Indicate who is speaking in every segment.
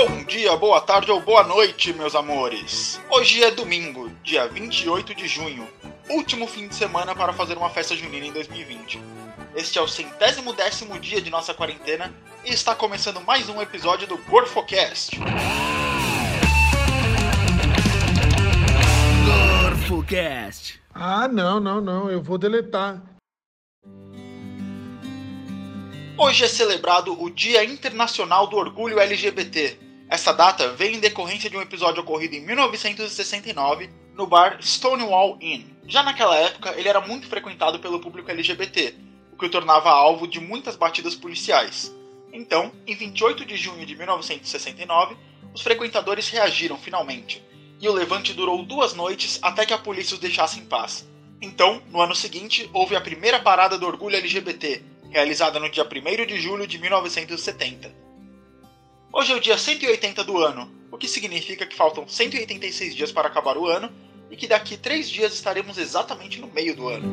Speaker 1: Bom dia, boa tarde ou boa noite, meus amores. Hoje é domingo, dia 28 de junho, último fim de semana para fazer uma festa junina em 2020. Este é o centésimo décimo dia de nossa quarentena e está começando mais um episódio do Gorfocast.
Speaker 2: Gorfocast.
Speaker 3: Ah, não, não, não, eu vou deletar.
Speaker 1: Hoje é celebrado o Dia Internacional do Orgulho LGBT. Essa data vem em decorrência de um episódio ocorrido em 1969 no bar Stonewall Inn. Já naquela época, ele era muito frequentado pelo público LGBT, o que o tornava alvo de muitas batidas policiais. Então, em 28 de junho de 1969, os frequentadores reagiram finalmente, e o levante durou duas noites até que a polícia os deixasse em paz. Então, no ano seguinte, houve a primeira parada do orgulho LGBT, realizada no dia 1 de julho de 1970. Hoje é o dia 180 do ano, o que significa que faltam 186 dias para acabar o ano e que daqui 3 dias estaremos exatamente no meio do ano.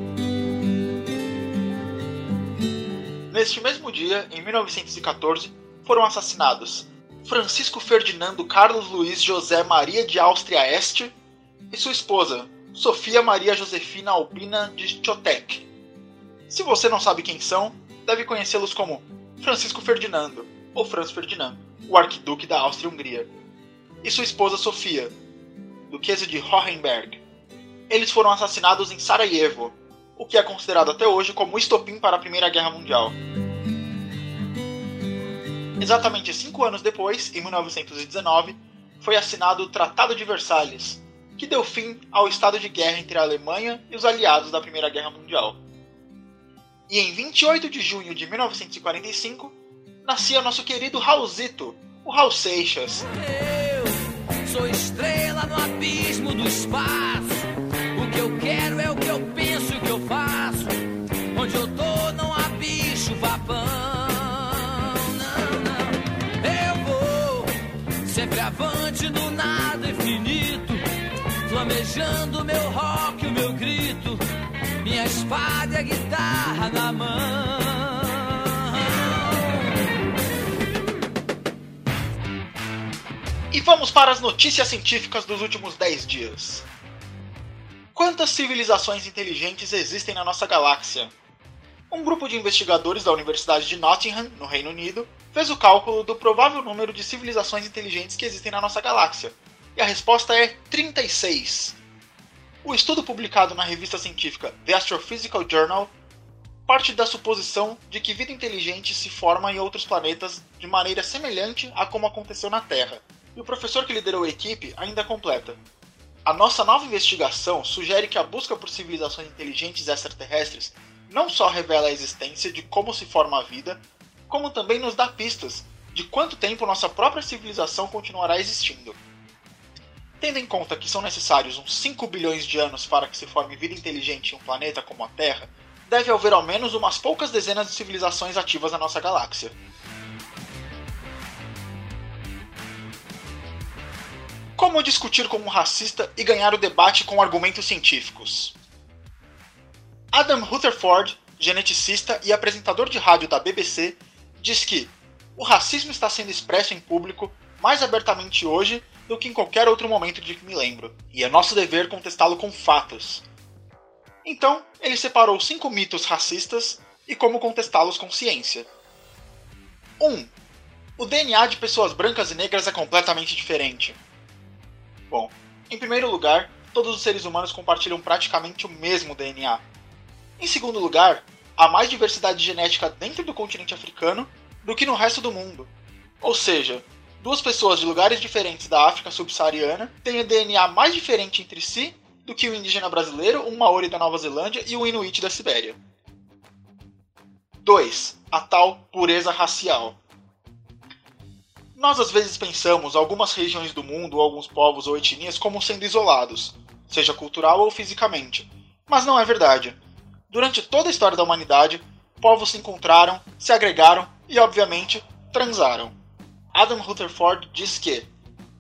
Speaker 1: Neste mesmo dia, em 1914, foram assassinados Francisco Ferdinando Carlos Luiz José Maria de Áustria Este e sua esposa, Sofia Maria Josefina Albina de Chotek. Se você não sabe quem são, deve conhecê-los como Francisco Ferdinando, ou Franz Ferdinando, o arquiduque da Áustria-Hungria, e sua esposa Sofia, duquesa de Hohenberg. Eles foram assassinados em Sarajevo, o que é considerado até hoje como estopim para a Primeira Guerra Mundial. Exatamente cinco anos depois, em 1919, foi assinado o Tratado de Versalhes, que deu fim ao estado de guerra entre a Alemanha e os aliados da Primeira Guerra Mundial. E em 28 de junho de 1945, nascia nosso querido Raulzito, o Raul Seixas.
Speaker 2: Eu sou estrela no abismo do espaço. O que eu quero é o que eu penso e o que eu faço. Onde eu tô não há bicho papão. Não, não. Eu vou sempre avante no nada infinito. Flamejando meu rock, o meu grito. Minha espada e a guitarra na mão.
Speaker 1: Vamos para as notícias científicas dos últimos 10 dias. Quantas civilizações inteligentes existem na nossa galáxia? Um grupo de investigadores da Universidade de Nottingham, no Reino Unido, fez o cálculo do provável número de civilizações inteligentes que existem na nossa galáxia. E a resposta é 36. O estudo publicado na revista científica The Astrophysical Journal parte da suposição de que vida inteligente se forma em outros planetas de maneira semelhante a como aconteceu na Terra. E o professor que liderou a equipe ainda completa. A nossa nova investigação sugere que a busca por civilizações inteligentes extraterrestres não só revela a existência de como se forma a vida, como também nos dá pistas de quanto tempo nossa própria civilização continuará existindo. Tendo em conta que são necessários uns 5 bilhões de anos para que se forme vida inteligente em um planeta como a Terra, deve haver ao menos umas poucas dezenas de civilizações ativas na nossa galáxia. Como discutir com um racista e ganhar o debate com argumentos científicos? Adam Rutherford, geneticista e apresentador de rádio da BBC, diz que o racismo está sendo expresso em público mais abertamente hoje do que em qualquer outro momento de que me lembro, e é nosso dever contestá-lo com fatos. Então, ele separou cinco mitos racistas e como contestá-los com ciência. 1. Um, o DNA de pessoas brancas e negras é completamente diferente. Bom, em primeiro lugar, todos os seres humanos compartilham praticamente o mesmo DNA. Em segundo lugar, há mais diversidade genética dentro do continente africano do que no resto do mundo. Ou seja, duas pessoas de lugares diferentes da África subsaariana têm o DNA mais diferente entre si do que o indígena brasileiro, um maori da Nova Zelândia e o inuit da Sibéria. 2. A tal pureza racial. Nós às vezes pensamos algumas regiões do mundo, alguns povos ou etnias como sendo isolados, seja cultural ou fisicamente. Mas não é verdade. Durante toda a história da humanidade, povos se encontraram, se agregaram e, obviamente, transaram. Adam Rutherford diz que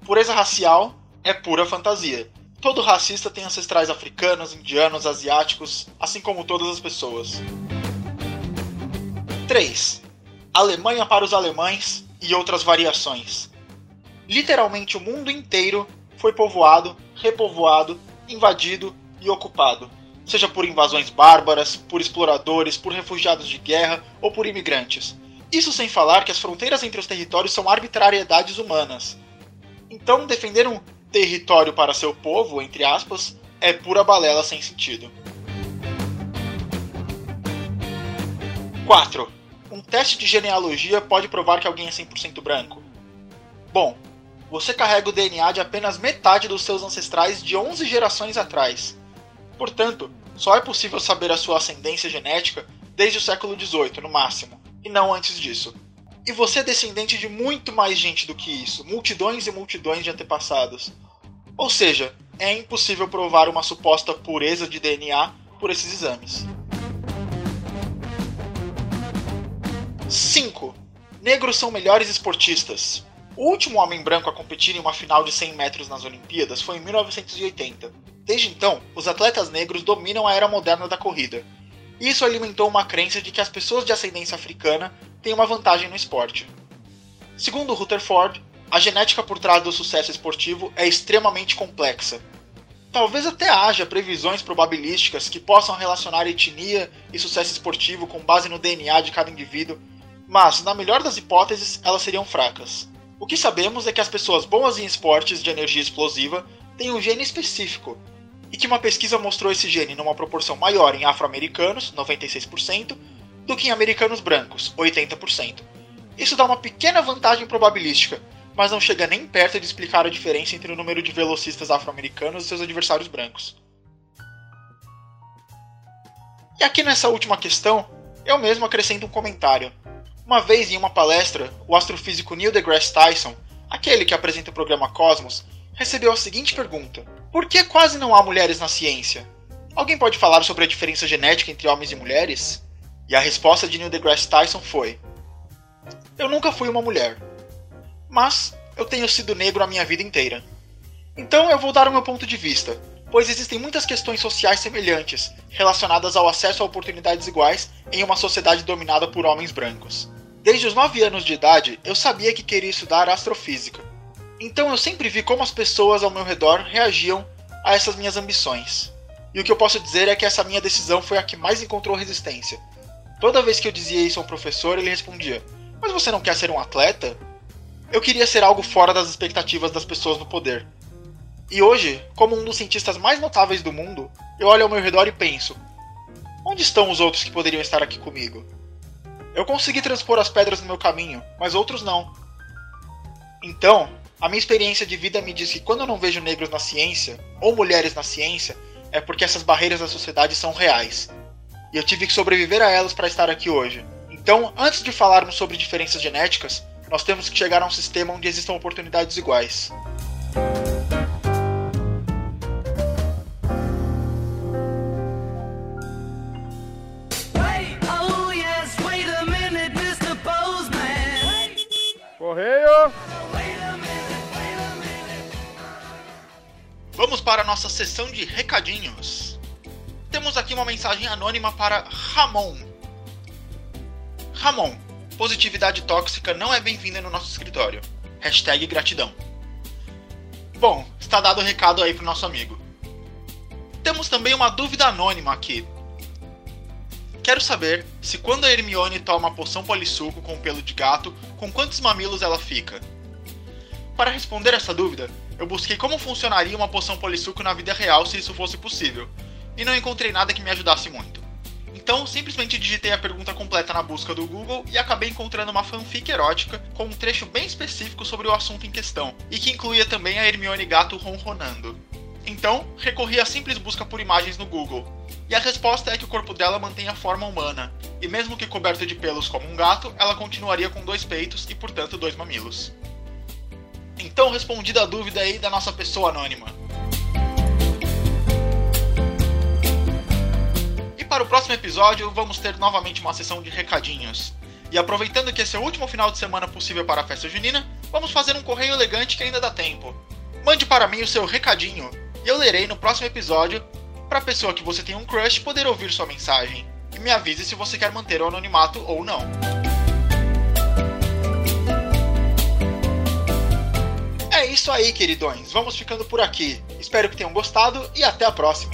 Speaker 1: pureza racial é pura fantasia. Todo racista tem ancestrais africanos, indianos, asiáticos, assim como todas as pessoas. 3. Alemanha para os alemães e outras variações. literalmente o mundo inteiro foi povoado, repovoado, invadido e ocupado, seja por invasões bárbaras, por exploradores, por refugiados de guerra ou por imigrantes. Isso sem falar que as fronteiras entre os territórios são arbitrariedades humanas. Então, defender um território para seu povo, entre aspas, é pura balela sem sentido. 4. Um teste de genealogia pode provar que alguém é 100% branco? Bom, você carrega o DNA de apenas metade dos seus ancestrais de 11 gerações atrás. Portanto, só é possível saber a sua ascendência genética desde o século XVIII, no máximo, e não antes disso. E você é descendente de muito mais gente do que isso, multidões e multidões de antepassados. Ou seja, é impossível provar uma suposta pureza de DNA por esses exames. 5. Negros são melhores esportistas. O último homem branco a competir em uma final de 100 metros nas Olimpíadas foi em 1980. Desde então, os atletas negros dominam a era moderna da corrida. Isso alimentou uma crença de que as pessoas de ascendência africana têm uma vantagem no esporte. Segundo Rutherford, a genética por trás do sucesso esportivo é extremamente complexa. Talvez até haja previsões probabilísticas que possam relacionar etnia e sucesso esportivo com base no DNA de cada indivíduo, mas, na melhor das hipóteses, elas seriam fracas. O que sabemos é que as pessoas boas em esportes de energia explosiva têm um gene específico, e que uma pesquisa mostrou esse gene numa proporção maior em afro-americanos, 96%, do que em americanos brancos, 80%. Isso dá uma pequena vantagem probabilística, mas não chega nem perto de explicar a diferença entre o número de velocistas afro-americanos e seus adversários brancos. E aqui nessa última questão, eu mesmo acrescento um comentário. Uma vez em uma palestra, o astrofísico Neil deGrasse Tyson, aquele que apresenta o programa Cosmos, recebeu a seguinte pergunta: Por que quase não há mulheres na ciência? Alguém pode falar sobre a diferença genética entre homens e mulheres? E a resposta de Neil deGrasse Tyson foi: Eu nunca fui uma mulher, mas eu tenho sido negro a minha vida inteira. Então eu vou dar o meu ponto de vista, pois existem muitas questões sociais semelhantes relacionadas ao acesso a oportunidades iguais em uma sociedade dominada por homens brancos. Desde os 9 anos de idade, eu sabia que queria estudar astrofísica então eu sempre vi como as pessoas ao meu redor reagiam a essas minhas ambições. E o que eu posso dizer é que essa minha decisão foi a que mais encontrou resistência. Toda vez que eu dizia isso a um professor, ele respondia: Mas você não quer ser um atleta? Eu queria ser algo fora das expectativas das pessoas no poder. E hoje, como um dos cientistas mais notáveis do mundo, eu olho ao meu redor e penso: onde estão os outros que poderiam estar aqui comigo? Eu consegui transpor as pedras no meu caminho, mas outros não. Então, a minha experiência de vida me diz que quando eu não vejo negros na ciência, ou mulheres na ciência, é porque essas barreiras da sociedade são reais. E eu tive que sobreviver a elas para estar aqui hoje. Então, antes de falarmos sobre diferenças genéticas, nós temos que chegar a um sistema onde existam oportunidades iguais. Nossa sessão de recadinhos. Temos aqui uma mensagem anônima para Ramon. Ramon, positividade tóxica não é bem-vinda no nosso escritório. Hashtag gratidão. Bom, está dado o recado aí pro nosso amigo. Temos também uma dúvida anônima aqui. Quero saber se quando a Hermione toma a poção polissuco com pelo de gato, com quantos mamilos ela fica? Para responder essa dúvida, eu busquei como funcionaria uma poção polissuco na vida real se isso fosse possível, e não encontrei nada que me ajudasse muito. Então, simplesmente digitei a pergunta completa na busca do Google e acabei encontrando uma fanfic erótica com um trecho bem específico sobre o assunto em questão, e que incluía também a Hermione gato ronronando. Então, recorri à simples busca por imagens no Google, e a resposta é que o corpo dela mantém a forma humana, e mesmo que coberto de pelos como um gato, ela continuaria com dois peitos e, portanto, dois mamilos. Então, respondida a dúvida aí da nossa pessoa anônima. E para o próximo episódio, vamos ter novamente uma sessão de recadinhos. E aproveitando que esse é o último final de semana possível para a festa junina, vamos fazer um correio elegante que ainda dá tempo. Mande para mim o seu recadinho e eu lerei no próximo episódio para a pessoa que você tem um crush poder ouvir sua mensagem. E me avise se você quer manter o anonimato ou não. Isso aí, queridões. Vamos ficando por aqui. Espero que tenham gostado e até a próxima.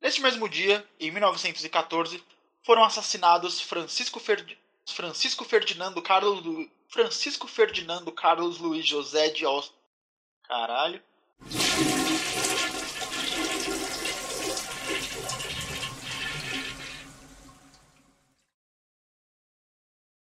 Speaker 1: Neste mesmo dia, em 1914, foram assassinados Francisco. Francisco Ferdinando Carlos Lu... Francisco Ferdinando Carlos Luiz José de Aust... Caralho.